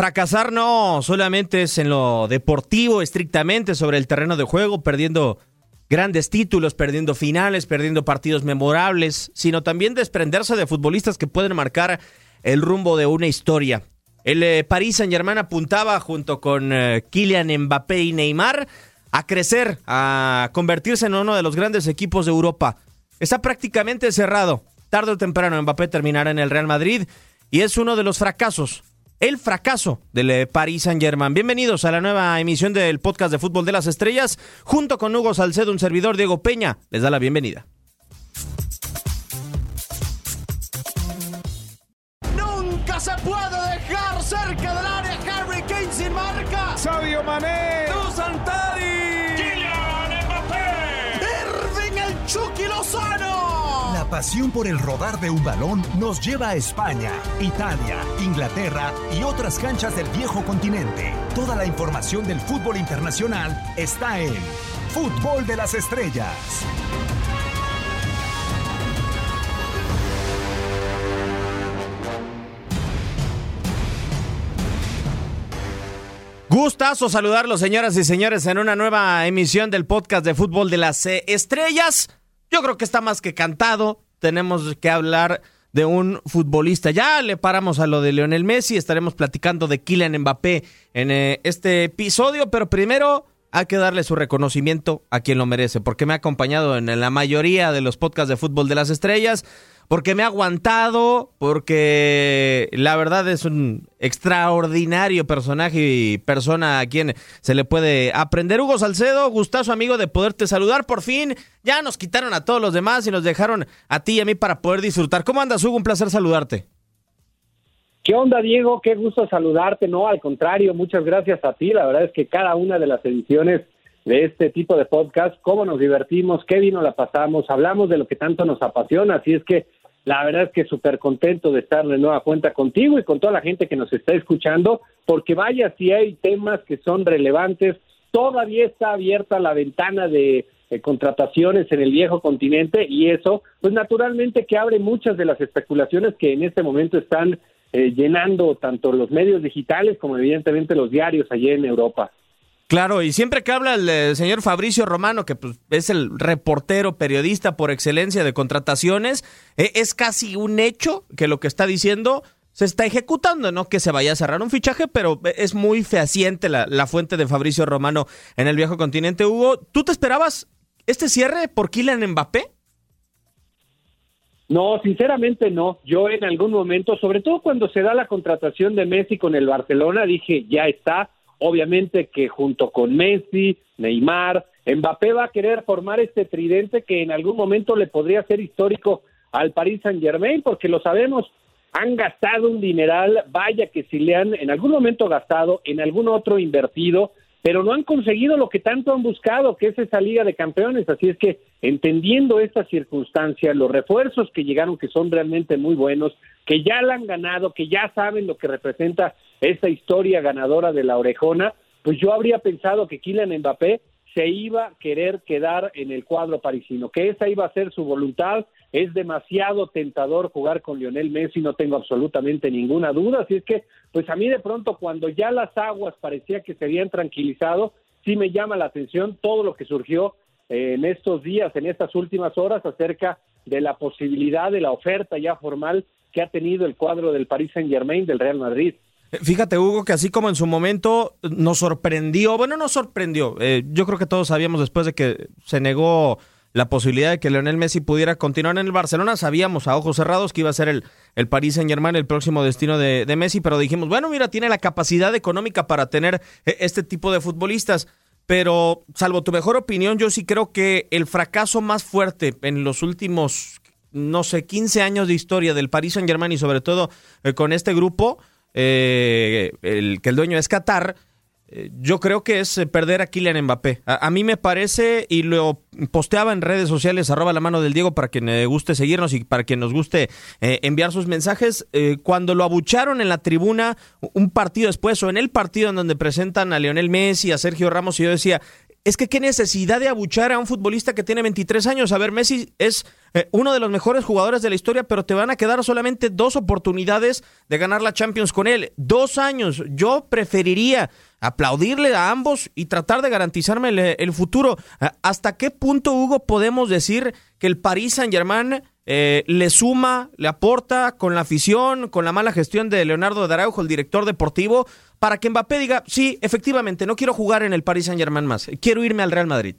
Fracasar no solamente es en lo deportivo, estrictamente sobre el terreno de juego, perdiendo grandes títulos, perdiendo finales, perdiendo partidos memorables, sino también desprenderse de futbolistas que pueden marcar el rumbo de una historia. El eh, Paris Saint-Germain apuntaba junto con eh, Kylian Mbappé y Neymar a crecer, a convertirse en uno de los grandes equipos de Europa. Está prácticamente cerrado. Tarde o temprano Mbappé terminará en el Real Madrid y es uno de los fracasos el fracaso del eh, Paris Saint-Germain. Bienvenidos a la nueva emisión del podcast de Fútbol de las Estrellas, junto con Hugo Salcedo, un servidor Diego Peña. Les da la bienvenida. Nunca se puede dejar cerca del área Harry Kane sin marca. Sabio Mané. Pasión por el rodar de un balón nos lleva a España, Italia, Inglaterra y otras canchas del viejo continente. Toda la información del fútbol internacional está en Fútbol de las Estrellas. Gustazo saludarlos, señoras y señores, en una nueva emisión del podcast de Fútbol de las Estrellas. Yo creo que está más que cantado. Tenemos que hablar de un futbolista. Ya le paramos a lo de Lionel Messi, estaremos platicando de Kylian Mbappé en eh, este episodio, pero primero hay que darle su reconocimiento a quien lo merece, porque me ha acompañado en la mayoría de los podcasts de fútbol de las estrellas porque me ha aguantado, porque la verdad es un extraordinario personaje y persona a quien se le puede aprender. Hugo Salcedo, gustazo amigo de poderte saludar. Por fin ya nos quitaron a todos los demás y nos dejaron a ti y a mí para poder disfrutar. ¿Cómo andas, Hugo? Un placer saludarte. ¿Qué onda, Diego? Qué gusto saludarte. No, al contrario, muchas gracias a ti. La verdad es que cada una de las ediciones de este tipo de podcast, cómo nos divertimos, qué vino la pasamos, hablamos de lo que tanto nos apasiona. Así es que la verdad es que súper contento de estar de nueva cuenta contigo y con toda la gente que nos está escuchando, porque vaya si hay temas que son relevantes, todavía está abierta la ventana de, contrataciones en el viejo continente y eso, pues naturalmente que abre muchas de las especulaciones que en este momento están eh, llenando tanto los medios digitales como evidentemente los diarios allí en Europa. Claro, y siempre que habla el, señor Fabricio Romano, que pues, es el reportero, periodista por excelencia de contrataciones, eh, es casi un hecho que lo que está diciendo se está ejecutando, no que se vaya a cerrar un fichaje, pero es muy fehaciente la, la fuente de Fabricio Romano en el viejo continente. Hugo, ¿tú te esperabas este cierre por Kylian Mbappé? No, sinceramente no. Yo en algún momento, sobre todo cuando se da la contratación de Messi con el Barcelona, dije, ya está, Obviamente que junto con Messi, Neymar, Mbappé va a querer formar este tridente que en algún momento le podría ser histórico al Paris Saint Germain, porque lo sabemos, han gastado un dineral, vaya que si le han en algún momento gastado, en algún otro invertido, pero no han conseguido lo que tanto han buscado, que es esa Liga de Campeones. Así es que, entendiendo esta circunstancia, los refuerzos que llegaron, que son realmente muy buenos, que ya la han ganado, que ya saben lo que representa esta historia ganadora de la orejona, pues yo habría pensado que Kylian Mbappé se iba a querer quedar en el cuadro parisino, que esa iba a ser su voluntad. Es demasiado tentador jugar con Lionel Messi, no tengo absolutamente ninguna duda. Así es que, pues a mí de pronto, cuando ya las aguas parecía que se habían tranquilizado, sí me llama la atención todo lo que surgió eh, en estos días, en estas últimas horas, acerca de la posibilidad de la oferta ya formal que ha tenido el cuadro del Paris Saint Germain del Real Madrid. Fíjate, Hugo, que así como en su momento nos sorprendió, bueno, nos sorprendió, eh, yo creo que todos sabíamos después de que se negó la posibilidad de que Leonel Messi pudiera continuar en el Barcelona, sabíamos a ojos cerrados que iba a ser el, el Paris Saint Germain el próximo destino de, de Messi, pero dijimos, bueno, mira, tiene la capacidad económica para tener eh, este tipo de futbolistas. Pero, salvo tu mejor opinión, yo sí creo que el fracaso más fuerte en los últimos, no sé, 15 años de historia del Paris Saint Germain y sobre todo eh, con este grupo, eh, el, que el dueño es Qatar, eh, yo creo que es eh, perder a Kylian Mbappé. A, mí me parece, y lo posteaba en redes sociales, arroba la mano del Diego para quien le guste seguirnos y para quien nos guste enviar sus mensajes. cuando lo abucharon en la tribuna un partido después o en el partido en donde presentan a Lionel Messi, a Sergio Ramos, y yo decía, es que qué necesidad de abuchar a un futbolista que tiene 23 años. A ver, Messi es eh, uno de los mejores jugadores de la historia, pero te van a quedar solamente dos oportunidades de ganar la Champions con él. Dos años. Yo preferiría aplaudirle a ambos y tratar de garantizarme el, futuro. ¿Hasta qué punto, Hugo, podemos decir que el Paris Saint-Germain eh, le suma, le aporta con la afición, con la mala gestión de Leonardo de Araujo, el director deportivo, para que Mbappé diga, sí, efectivamente, no quiero jugar en el Paris Saint Germain más, quiero irme al Real Madrid?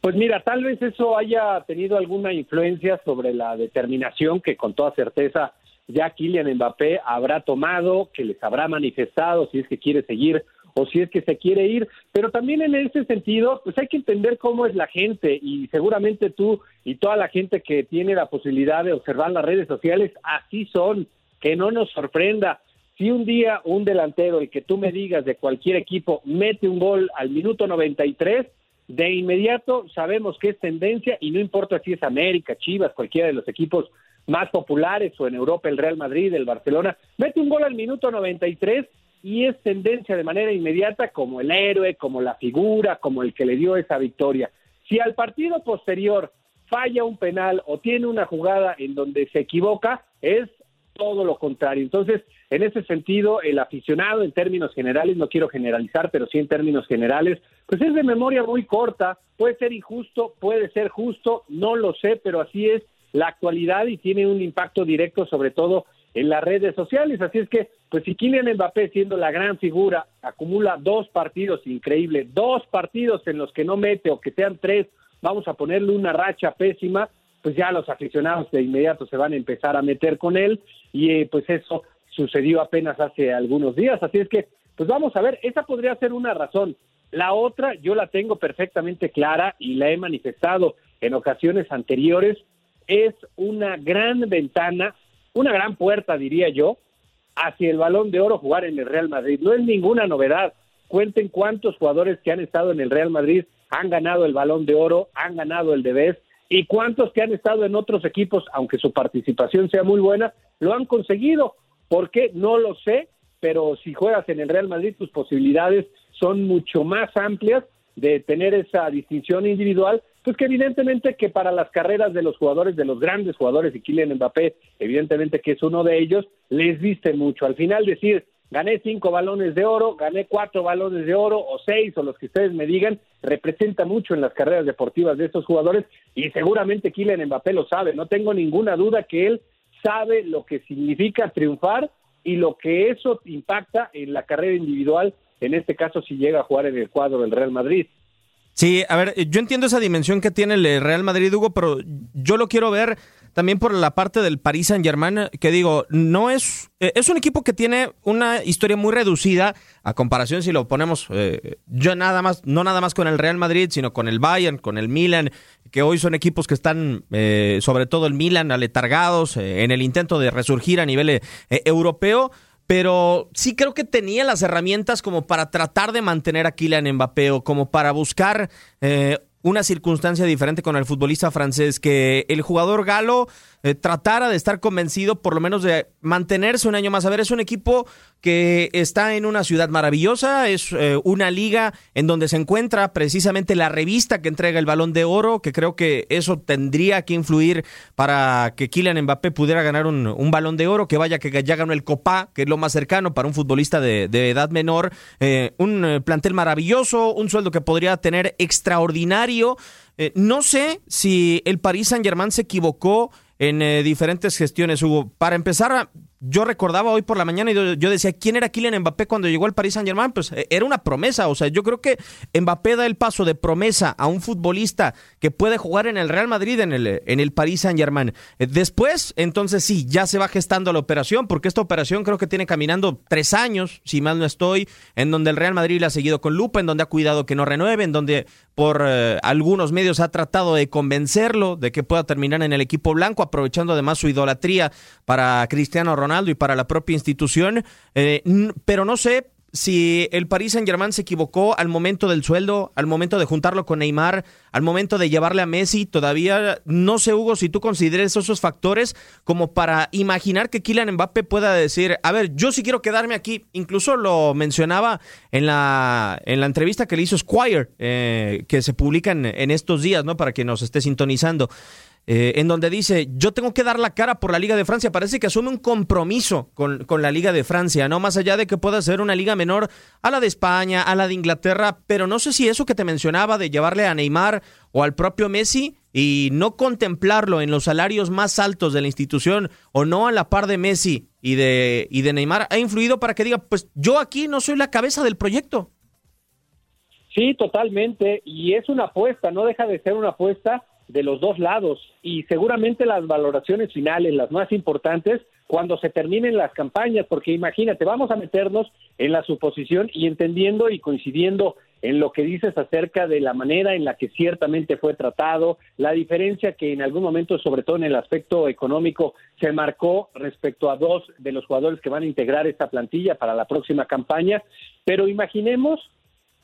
Pues mira, tal vez eso haya tenido alguna influencia sobre la determinación que con toda certeza ya Kylian Mbappé habrá tomado, que les habrá manifestado si es que quiere seguir o si es que se quiere ir, pero también en ese sentido, pues hay que entender cómo es la gente y seguramente tú y toda la gente que tiene la posibilidad de observar las redes sociales, así son, que no nos sorprenda. Si un día un delantero, el que tú me digas de cualquier equipo, mete un gol al minuto 93, de inmediato sabemos que es tendencia y no importa si es América, Chivas, cualquiera de los equipos más populares o en Europa el Real Madrid, el Barcelona, mete un gol al minuto 93 y es tendencia de manera inmediata como el héroe, como la figura, como el que le dio esa victoria. Si al partido posterior falla un penal o tiene una jugada en donde se equivoca, es todo lo contrario. Entonces, en ese sentido, el aficionado en términos generales, no quiero generalizar, pero sí en términos generales, pues es de memoria muy corta, puede ser injusto, puede ser justo, no lo sé, pero así es la actualidad y tiene un impacto directo sobre todo en las redes sociales. Así es que, pues si Kylian Mbappé, siendo la gran figura, acumula dos partidos increíbles, dos partidos en los que no mete o que sean tres, vamos a ponerle una racha pésima, pues ya los aficionados de inmediato se van a empezar a meter con él y eh, pues eso sucedió apenas hace algunos días. Así es que, pues vamos a ver, esa podría ser una razón. La otra yo la tengo perfectamente clara y la he manifestado en ocasiones anteriores, es una gran ventana, una gran puerta, diría yo, hacia el balón de oro jugar en el Real Madrid. No es ninguna novedad. Cuenten cuántos jugadores que han estado en el Real Madrid han ganado el balón de oro, han ganado el de Best, y cuántos que han estado en otros equipos, aunque su participación sea muy buena, lo han conseguido. ¿Por qué? No lo sé, pero si juegas en el Real Madrid, tus posibilidades son mucho más amplias de tener esa distinción individual, pues que evidentemente que para las carreras de los jugadores, de los grandes jugadores, y Kylian Mbappé, evidentemente que es uno de ellos, les viste mucho. Al final decir, gané cinco balones de oro, gané cuatro balones de oro, o seis, o los que ustedes me digan, representa mucho en las carreras deportivas de estos jugadores, y seguramente Kylian Mbappé lo sabe, no tengo ninguna duda que él sabe lo que significa triunfar y lo que eso impacta en la carrera individual en este caso si llega a jugar en el cuadro del Real Madrid. Sí, a ver, yo entiendo esa dimensión que tiene el Real Madrid, Hugo, pero yo lo quiero ver también por la parte del Paris Saint Germain, que digo, no es, eh, es un equipo que tiene una historia muy reducida a comparación si lo ponemos eh, yo nada más, no nada más con el Real Madrid, sino con el Bayern, con el Milan, que hoy son equipos que están, eh, sobre todo el Milan, aletargados en el intento de resurgir a nivel europeo pero sí creo que tenía las herramientas como para tratar de mantener a Kylian Mbappé o como para buscar eh, una circunstancia diferente con el futbolista francés, que el jugador galo eh, tratara de estar convencido por lo menos de mantenerse un año más. A ver, es un equipo que está en una ciudad maravillosa, es eh, una liga en donde se encuentra precisamente la revista que entrega el balón de oro, que creo que eso tendría que influir para que Kylian Mbappé pudiera ganar un, balón de oro, que vaya que ya ganó el Copa, que es lo más cercano para un futbolista de, edad menor, eh, un plantel maravilloso, un sueldo que podría tener extraordinario. no sé si el Paris Saint Germain se equivocó en diferentes gestiones, Hugo. Para empezar, yo recordaba hoy por la mañana y yo decía, ¿quién era Kylian Mbappé cuando llegó al Paris Saint Germain? Pues eh, era una promesa, o sea, yo creo que Mbappé da el paso de promesa a un futbolista que puede jugar en el Real Madrid, en el, en el Paris Saint Germain. Eh, después, entonces sí, ya se va gestando la operación, porque esta operación creo que tiene caminando tres años, si mal no estoy, en donde el Real Madrid le ha seguido con lupa, en donde ha cuidado que no renueve, en donde por eh, algunos medios ha tratado de convencerlo de que pueda terminar en el equipo blanco, aprovechando además su idolatría para Cristiano Ronaldo y para la propia institución, eh, pero no sé si el Paris Saint-Germain se equivocó al momento del sueldo, al momento de juntarlo con Neymar, al momento de llevarle a Messi. Todavía no sé, Hugo, si tú consideres esos factores como para imaginar que Kylian Mbappé pueda decir, a ver, yo sí quiero quedarme aquí. Incluso lo mencionaba en la, en la entrevista que le hizo Squire, eh, que se publica en, en estos días, ¿no? Para que nos esté sintonizando. Eh, en donde dice, yo tengo que dar la cara por la Liga de Francia. Parece que asume un compromiso con, con, la Liga de Francia, ¿no? Más allá de que pueda ser una liga menor a la de España, a la de Inglaterra, pero no sé si eso que te mencionaba de llevarle a Neymar o al propio Messi y no contemplarlo en los salarios más altos de la institución o no a la par de Messi y de, y de Neymar ha influido para que diga, pues yo aquí no soy la cabeza del proyecto. Sí, totalmente. Y es una apuesta, no deja de ser una apuesta de los dos lados. Y seguramente las valoraciones finales, las más importantes, cuando se terminen las campañas, porque imagínate, vamos a meternos en la suposición y entendiendo y coincidiendo en lo que dices acerca de la manera en la que ciertamente fue tratado, la diferencia que en algún momento, sobre todo en el aspecto económico, se marcó respecto a dos de los jugadores que van a integrar esta plantilla para la próxima campaña, pero imaginemos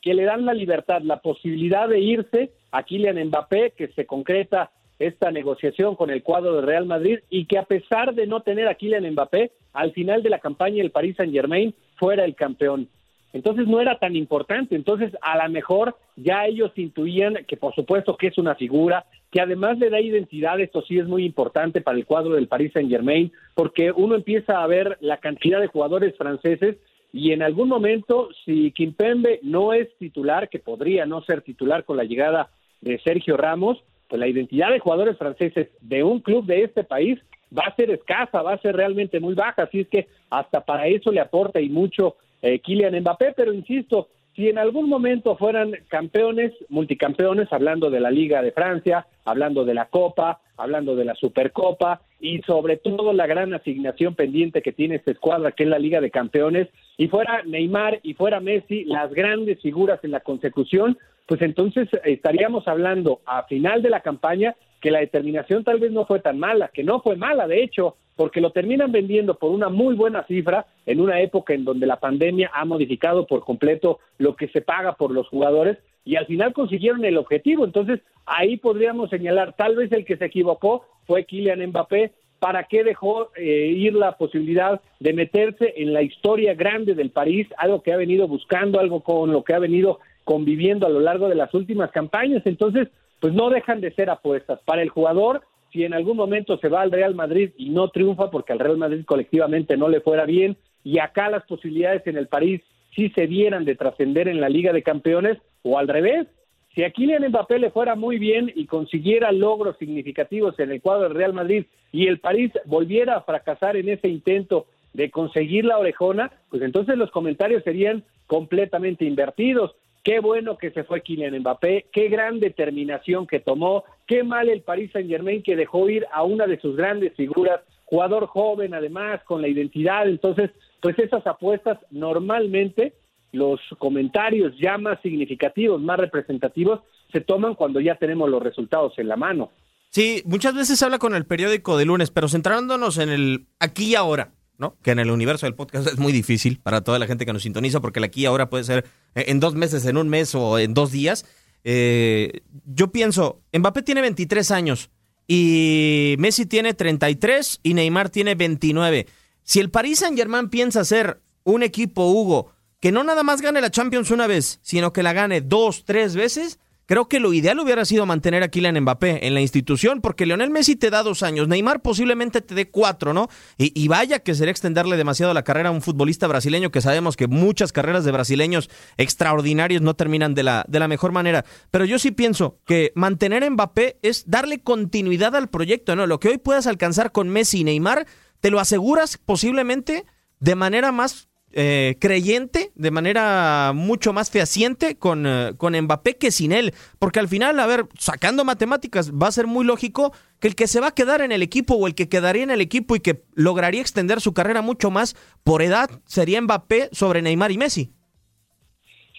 que le dan la libertad, la posibilidad de irse a Kylian Mbappé, que se concreta esta negociación con el cuadro de Real Madrid y que a pesar de no tener a Kylian Mbappé, al final de la campaña el Paris Saint Germain fuera el campeón. Entonces no era tan importante, entonces a lo mejor ya ellos intuían que por supuesto que es una figura, que además le da identidad, esto sí es muy importante para el cuadro del Paris Saint Germain, porque uno empieza a ver la cantidad de jugadores franceses y en algún momento, si Kimpembe no es titular, que podría no ser titular con la llegada de Sergio Ramos, pues la identidad de jugadores franceses de un club de este país va a ser escasa, va a ser realmente muy baja, así es que hasta para eso le aporta y mucho eh, Kylian Mbappé, pero insisto, si en algún momento fueran campeones, multicampeones, hablando de la Liga de Francia, hablando de la Copa, hablando de la Supercopa y sobre todo la gran asignación pendiente que tiene esta escuadra, que es la Liga de Campeones, y fuera Neymar y fuera Messi, las grandes figuras en la consecución, pues entonces estaríamos hablando a final de la campaña que la determinación tal vez no fue tan mala, que no fue mala, de hecho, porque lo terminan vendiendo por una muy buena cifra en una época en donde la pandemia ha modificado por completo lo que se paga por los jugadores y al final consiguieron el objetivo. Entonces, ahí podríamos señalar, tal vez el que se equivocó fue Kylian Mbappé, ¿para qué dejó eh, ir la posibilidad de meterse en la historia grande del París, algo que ha venido buscando, algo con lo que ha venido conviviendo a lo largo de las últimas campañas? Entonces, pues no dejan de ser apuestas. Para el jugador, si en algún momento se va al Real Madrid y no triunfa porque al Real Madrid colectivamente no le fuera bien y acá las posibilidades en el París sí se dieran de trascender en la Liga de Campeones o al revés, si a Kylian Mbappé le fuera muy bien y consiguiera logros significativos en el cuadro del Real Madrid y el París volviera a fracasar en ese intento de conseguir la orejona, pues entonces los comentarios serían completamente invertidos qué bueno que se fue Kylian Mbappé, qué gran determinación que tomó, qué mal el Paris Saint Germain que dejó ir a una de sus grandes figuras, jugador joven además, con la identidad, entonces, pues esas apuestas normalmente los comentarios ya más significativos, más representativos, se toman cuando ya tenemos los resultados en la mano. Sí, muchas veces habla con el periódico de lunes, pero centrándonos en el aquí y ahora, ¿no? Que en el universo del podcast es muy difícil para toda la gente que nos sintoniza, porque el aquí ahora puede ser en dos meses, en un mes o en dos días. Eh, yo pienso, Mbappé tiene 23 años y Messi tiene 33 y Neymar tiene 29. Si el Paris Saint Germain piensa ser un equipo, Hugo, que no nada más gane la Champions una vez, sino que la gane dos, tres veces, Creo que lo ideal hubiera sido mantener a Kylian Mbappé en la institución, porque Leonel Messi te da dos años, Neymar posiblemente te dé cuatro, ¿no? Y, vaya que sería extenderle demasiado la carrera a un futbolista brasileño, que sabemos que muchas carreras de brasileños extraordinarios no terminan de la, de la mejor manera. Pero yo sí pienso que mantener a Mbappé es darle continuidad al proyecto, ¿no? Lo que hoy puedas alcanzar con Messi y Neymar, te lo aseguras posiblemente de manera más eh, creyente, de manera mucho más fehaciente con, eh, con Mbappé que sin él. Porque al final, a ver, sacando matemáticas, va a ser muy lógico que el que se va a quedar en el equipo o el que quedaría en el equipo y que lograría extender su carrera mucho más por edad sería Mbappé sobre Neymar y Messi.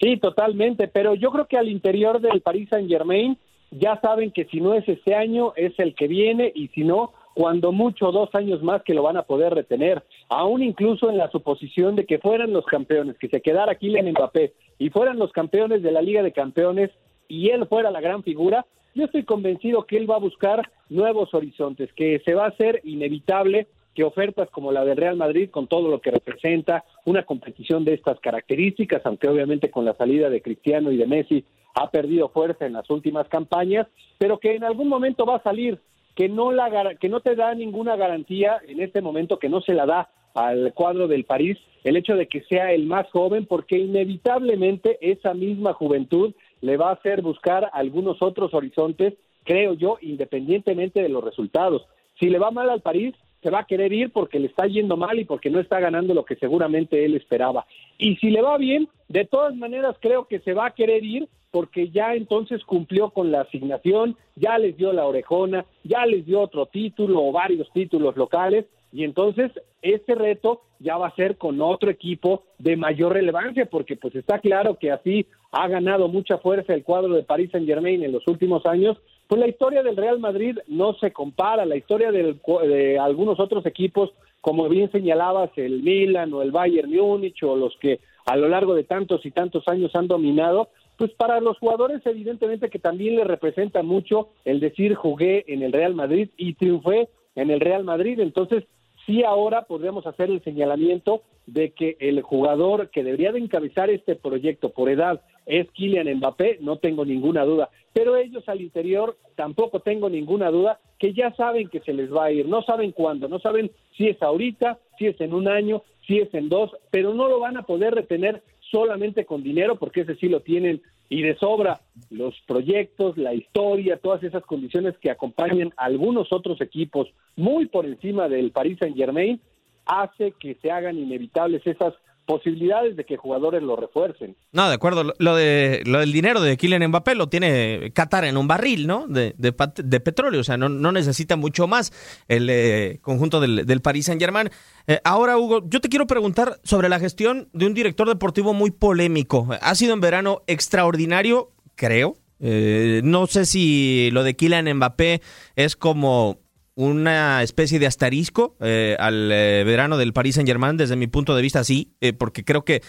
Sí, totalmente, pero yo creo que al interior del Paris Saint Germain ya saben que si no es este año, es el que viene y si no, cuando mucho dos años más que lo van a poder retener, aún incluso en la suposición de que fueran los campeones, que se quedara Kylian Mbappé y fueran los campeones de la Liga de Campeones y él fuera la gran figura, yo estoy convencido que él va a buscar nuevos horizontes, que se va a hacer inevitable que ofertas como la del Real Madrid, con todo lo que representa, una competición de estas características, aunque obviamente con la salida de Cristiano y de Messi ha perdido fuerza en las últimas campañas, pero que en algún momento va a salir, que no, la, que no te da ninguna garantía en este momento, que no se la da al cuadro del París, el hecho de que sea el más joven, porque inevitablemente esa misma juventud le va a hacer buscar algunos otros horizontes, creo yo, independientemente de los resultados. Si le va mal al París, se va a querer ir porque le está yendo mal y porque no está ganando lo que seguramente él esperaba. Y si le va bien, de todas maneras creo que se va a querer ir porque ya entonces cumplió con la asignación, ya les dio la orejona, ya les dio otro título o varios títulos locales y entonces este reto ya va a ser con otro equipo de mayor relevancia porque pues está claro que así ha ganado mucha fuerza el cuadro de París Saint Germain en los últimos años pues la historia del Real Madrid no se compara, la historia de algunos otros equipos, como bien señalabas, el Milan o el Bayern Múnich o los que a lo largo de tantos y tantos años han dominado, pues para los jugadores evidentemente que también les representa mucho el decir jugué en el Real Madrid y triunfé en el Real Madrid, entonces sí ahora podríamos hacer el señalamiento de que el jugador que debería de encabezar este proyecto por edad es Kylian Mbappé, no tengo ninguna duda. Pero ellos al interior tampoco tengo ninguna duda que ya saben que se les va a ir, no saben cuándo, no saben si es ahorita, si es en un año, si es en dos, pero no lo van a poder retener solamente con dinero porque ese sí lo tienen y de sobra los proyectos, la historia, todas esas condiciones que acompañan a algunos otros equipos muy por encima del Paris Saint Germain hace que se hagan inevitables esas posibilidades de que jugadores lo refuercen. No, de acuerdo. Lo, de, lo del dinero de Kylian Mbappé lo tiene Qatar en un barril, ¿no? De, de, petróleo. O sea, no, no, necesita mucho más el eh, conjunto del, del Paris Saint-Germain. Eh, ahora, Hugo, yo te quiero preguntar sobre la gestión de un director deportivo muy polémico. Ha sido en verano extraordinario, creo. Eh, no sé si lo de Kylian Mbappé es como una especie de asterisco eh, al eh, verano del Paris Saint Germain, desde mi punto de vista sí, eh, porque creo que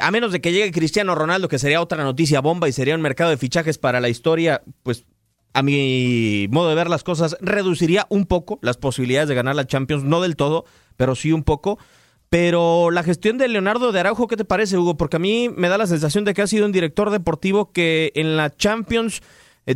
a menos de que llegue Cristiano Ronaldo, que sería otra noticia bomba y sería un mercado de fichajes para la historia, pues a mi modo de ver las cosas, reduciría un poco las posibilidades de ganar la Champions, no del todo, pero sí un poco. Pero la gestión de Leonardo de Araujo, ¿qué te parece, Hugo? Porque a mí me da la sensación de que ha sido un director deportivo que en la Champions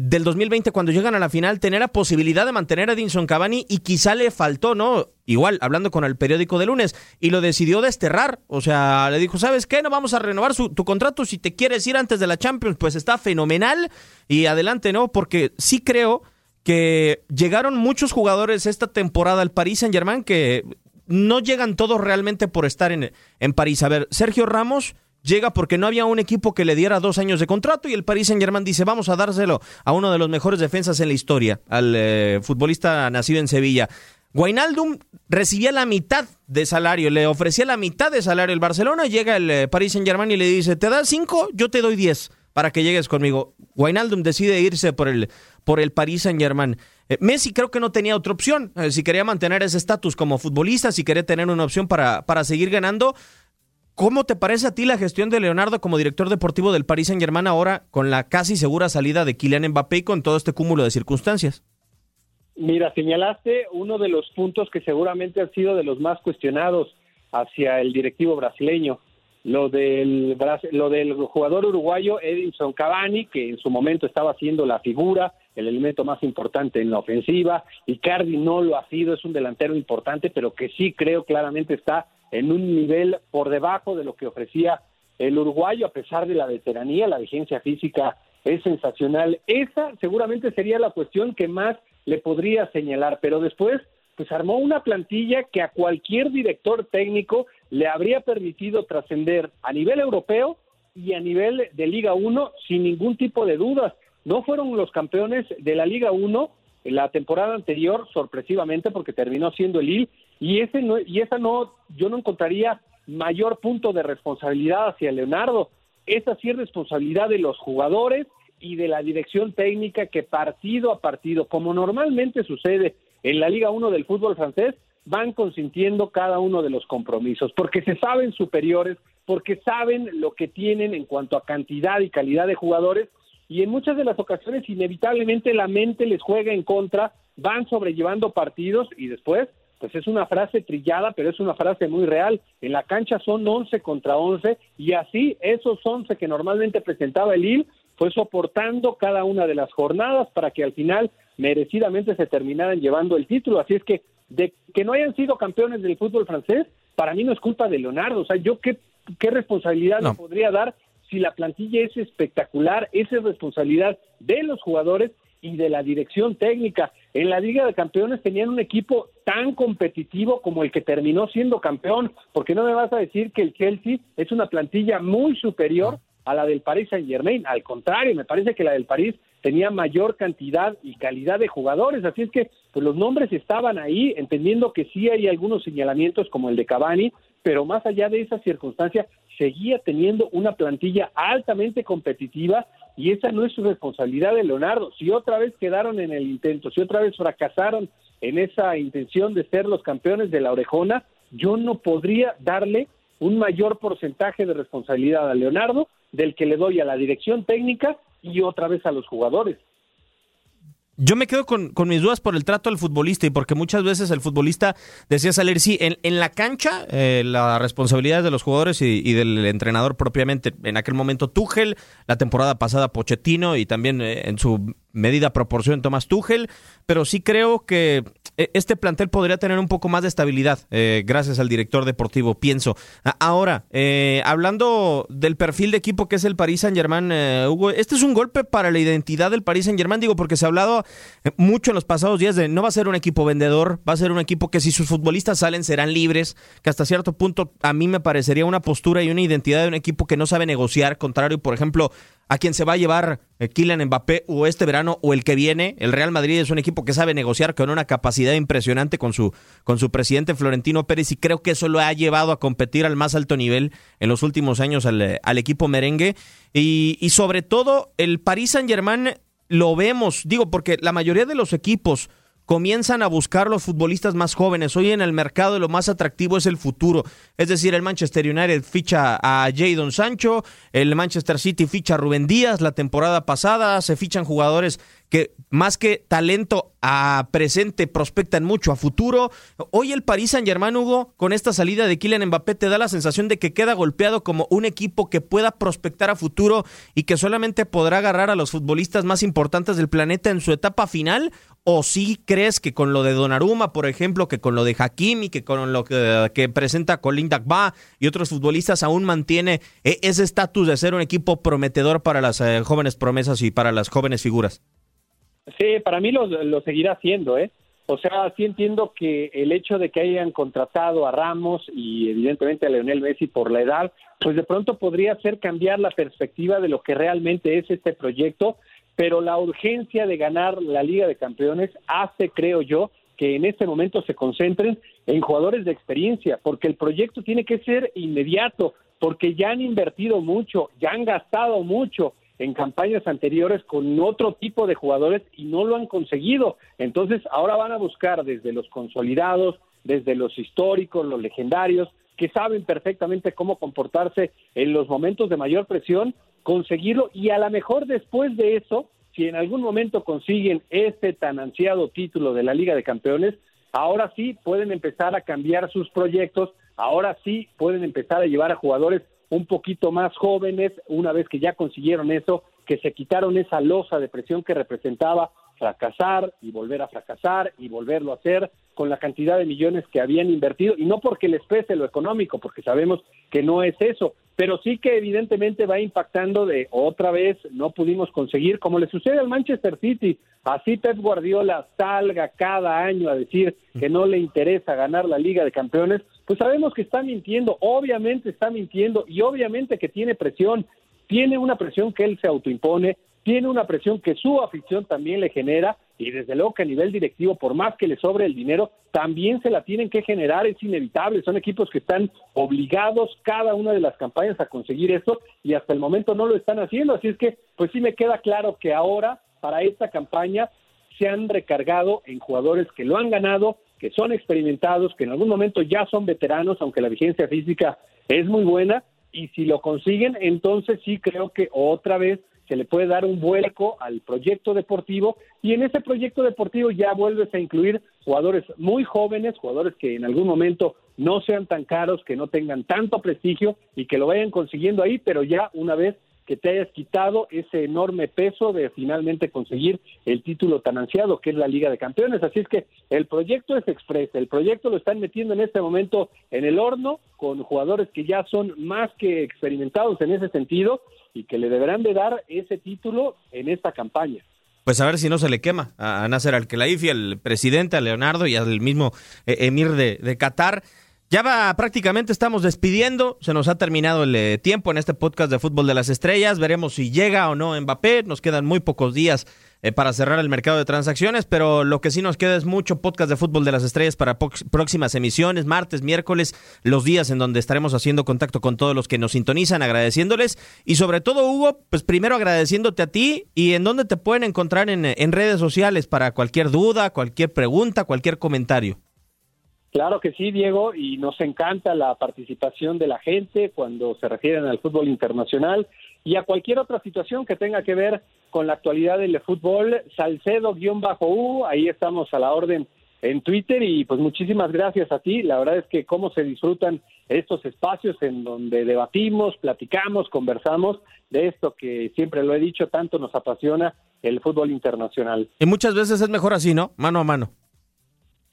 del 2020 cuando llegan a la final tener la posibilidad de mantener a Edinson Cavani y quizá le faltó, ¿no? Igual, hablando con el periódico de lunes, y lo decidió desterrar. O sea, le dijo, ¿sabes qué? No vamos a renovar su, tu contrato. Si te quieres ir antes de la Champions, pues está fenomenal. Y adelante, ¿no? Porque sí creo que llegaron muchos jugadores esta temporada al Paris Saint Germain que no llegan todos realmente por estar en, en París. A ver, Sergio Ramos llega porque no había un equipo que le diera dos años de contrato y el Paris Saint Germain dice vamos a dárselo a uno de los mejores defensas en la historia, al eh, futbolista nacido en Sevilla. Guainaldum recibía la mitad de salario, le ofrecía la mitad de salario el Barcelona, llega el eh, Paris Saint Germain y le dice, ¿te das cinco? Yo te doy diez para que llegues conmigo. Guainaldum decide irse por el, por el Paris Saint Germain. Eh, Messi creo que no tenía otra opción. si quería mantener ese estatus como futbolista, si quería tener una opción para, para seguir ganando, ¿Cómo te parece a ti la gestión de Leonardo como director deportivo del Paris Saint Germain ahora con la casi segura salida de Kylian Mbappé y con todo este cúmulo de circunstancias? Mira, señalaste uno de los puntos que seguramente han sido de los más cuestionados hacia el directivo brasileño, lo del, lo del jugador uruguayo Edinson Cavani, que en su momento estaba siendo la figura, el elemento más importante en la ofensiva. y Cardi no lo ha sido, es un delantero importante, pero que sí creo claramente está en un nivel por debajo de lo que ofrecía el uruguayo, a pesar de la veteranía, la vigencia física es sensacional. Esa seguramente sería la cuestión que más le podría señalar, pero después pues armó una plantilla que a cualquier director técnico le habría permitido trascender a nivel europeo y a nivel de Liga 1 sin ningún tipo de dudas. No fueron los campeones de la Liga 1 en la temporada anterior, sorpresivamente, porque terminó siendo el Lille, y ese no, y esa no, yo no encontraría mayor punto de responsabilidad hacia Leonardo. Esa sí es responsabilidad de los jugadores y de la dirección técnica que partido a partido, como normalmente sucede en la Liga 1 del fútbol francés van consintiendo cada uno de los compromisos, porque se saben superiores, porque saben lo que tienen en cuanto a cantidad y calidad de jugadores, y en muchas de las ocasiones inevitablemente la mente les juega en contra, van sobrellevando partidos y después, pues es una frase trillada, pero es una frase muy real. En la cancha son 11 contra 11 y así esos 11 que normalmente presentaba el Lille fue soportando cada una de las jornadas para que al final merecidamente se terminaran llevando el título. Así es que de que no hayan sido campeones del fútbol francés, para mí no es culpa de Leonardo. O sea, yo qué, qué responsabilidad le podría dar si la plantilla es espectacular, esa es responsabilidad de los jugadores y de la dirección técnica. En la Liga de Campeones tenían un equipo tan competitivo como el que terminó siendo campeón, porque no me vas a decir que el Chelsea es una plantilla muy superior a la del Paris Saint Germain. Al contrario, me parece que la del París tenía mayor cantidad y calidad de jugadores. Así es que pues los nombres estaban ahí, entendiendo que sí hay algunos señalamientos como el de Cavani, pero más allá de esa circunstancia, seguía teniendo una plantilla altamente competitiva y esa no es su responsabilidad de Leonardo. Si otra vez quedaron en el intento, si otra vez fracasaron en esa intención de ser los campeones de la orejona, yo no podría darle un mayor porcentaje de responsabilidad a Leonardo del que le doy a la dirección técnica y otra vez a los jugadores. Yo me quedo con, mis dudas por el trato al futbolista y porque muchas veces el futbolista decía salir, sí, en, en la cancha eh, la responsabilidad de los jugadores y, y, del entrenador propiamente. En aquel momento Tuchel, la temporada pasada Pochettino y también eh, en su medida proporción Tomás Tuchel, pero sí creo que este plantel podría tener un poco más de estabilidad eh, gracias al director deportivo, pienso. Ahora, eh, hablando del perfil de equipo que es el Paris Saint Germain, Hugo, este es un golpe para la identidad del Paris Saint Germain, digo, porque se ha hablado mucho en los pasados días de no va a ser un equipo vendedor, va a ser un equipo que si sus futbolistas salen serán libres, que hasta cierto punto a mí me parecería una postura y una identidad de un equipo que no sabe negociar, contrario, por ejemplo, a quien se va a llevar eh, Kylian Mbappé o este verano o el que viene. El Real Madrid es un equipo que sabe negociar con una capacidad impresionante con su, con su presidente Florentino Pérez y creo que eso lo ha llevado a competir al más alto nivel en los últimos años al, eh, al equipo merengue. Y, y sobre todo el Paris Saint Germain lo vemos, digo, porque la mayoría de los equipos comienzan a buscar los futbolistas más jóvenes. Hoy en el mercado lo más atractivo es el futuro. Es decir, el Manchester United ficha a Jadon Sancho, el Manchester City ficha a Rubén Díaz la temporada pasada, se fichan jugadores que más que talento a presente prospectan mucho a futuro. Hoy el Paris Saint-Germain Hugo con esta salida de Kylian Mbappé te da la sensación de que queda golpeado como un equipo que pueda prospectar a futuro y que solamente podrá agarrar a los futbolistas más importantes del planeta en su etapa final o si crees que con lo de Donnarumma, por ejemplo, que con lo de Hakimi, que con lo que, presenta Colin Dagba y otros futbolistas aún mantiene e-, ese estatus de ser un equipo prometedor para las eh, jóvenes promesas y para las jóvenes figuras? Sí, para mí lo, lo seguirá haciendo, ¿eh? O sea, sí entiendo que el hecho de que hayan contratado a Ramos y evidentemente a Leonel Messi por la edad, pues de pronto podría hacer cambiar la perspectiva de lo que realmente es este proyecto, pero la urgencia de ganar la Liga de Campeones hace, creo yo, que en este momento se concentren en jugadores de experiencia, porque el proyecto tiene que ser inmediato, porque ya han invertido mucho, ya han gastado mucho, en campañas anteriores con otro tipo de jugadores y no lo han conseguido. Entonces ahora van a buscar desde los consolidados, desde los históricos, los legendarios, que saben perfectamente cómo comportarse en los momentos de mayor presión, conseguirlo y a lo mejor después de eso, si en algún momento consiguen este tan ansiado título de la Liga de Campeones, ahora sí pueden empezar a cambiar sus proyectos, ahora sí pueden empezar a llevar a jugadores un poquito más jóvenes, una vez que ya consiguieron eso, que se quitaron esa losa de presión que representaba fracasar y volver a fracasar y volverlo a hacer con la cantidad de millones que habían invertido y no porque les pese lo económico, porque sabemos que no es eso, pero sí que evidentemente va impactando de otra vez no pudimos conseguir, como le sucede al Manchester City, así Pep Guardiola salga cada año a decir que no le interesa ganar la Liga de Campeones, pues sabemos que está mintiendo, obviamente está mintiendo y obviamente que tiene presión, tiene una presión que él se autoimpone, tiene una presión que su afición también le genera y desde luego que a nivel directivo, por más que le sobre el dinero, también se la tienen que generar, es inevitable, son equipos que están obligados cada una de las campañas a conseguir esto y hasta el momento no lo están haciendo, así es que pues sí me queda claro que ahora para esta campaña se han recargado en jugadores que lo han ganado, que son experimentados, que en algún momento ya son veteranos, aunque la vigencia física es muy buena, y si lo consiguen, entonces sí creo que otra vez se le puede dar un vuelco al proyecto deportivo. Y en ese proyecto deportivo ya vuelves a incluir jugadores muy jóvenes, jugadores que en algún momento no sean tan caros, que no tengan tanto prestigio y que lo vayan consiguiendo ahí, pero ya una vez que te hayas quitado ese enorme peso de finalmente conseguir el título tan ansiado que es la Liga de Campeones. Así es que el proyecto es express, el proyecto lo están metiendo en este momento en el horno con jugadores que ya son más que experimentados en ese sentido y que le deberán de dar ese título en esta campaña. Pues a ver si no se le quema a Nasser Al-Khelaifi, al presidente, a Leonardo y al mismo eh, emir de Qatar. Ya va, prácticamente estamos despidiendo. Se nos ha terminado el eh, tiempo en este podcast de Fútbol de las Estrellas. Veremos si llega o no Mbappé. Nos quedan muy pocos días eh, para cerrar el mercado de transacciones, pero lo que sí nos queda es mucho podcast de Fútbol de las Estrellas para próximas emisiones, martes, miércoles, los días en donde estaremos haciendo contacto con todos los que nos sintonizan, agradeciéndoles. Y sobre todo, Hugo, pues primero agradeciéndote a ti y en dónde te pueden encontrar en, en redes sociales para cualquier duda, cualquier pregunta, cualquier comentario. Claro que sí, Diego, y nos encanta la participación de la gente cuando se refieren al fútbol internacional y a cualquier otra situación que tenga que ver con la actualidad del fútbol. Salcedo-U, ahí estamos a la orden en Twitter y pues muchísimas gracias a ti. La verdad es que cómo se disfrutan estos espacios en donde debatimos, platicamos, conversamos de esto que siempre lo he dicho, tanto nos apasiona el fútbol internacional. Y muchas veces es mejor así, ¿no? Mano a mano.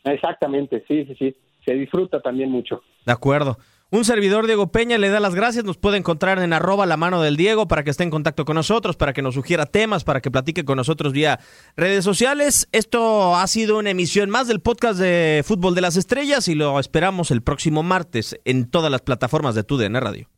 Exactamente, sí, sí, sí. Se disfruta también mucho. De acuerdo. Un servidor Diego Peña le da las gracias, nos puede encontrar en arroba la mano del Diego para que esté en contacto con nosotros, para que nos sugiera temas, para que platique con nosotros vía redes sociales. Esto ha sido una emisión más del podcast de Fútbol de las Estrellas y lo esperamos el próximo martes en todas las plataformas de TUDN Radio.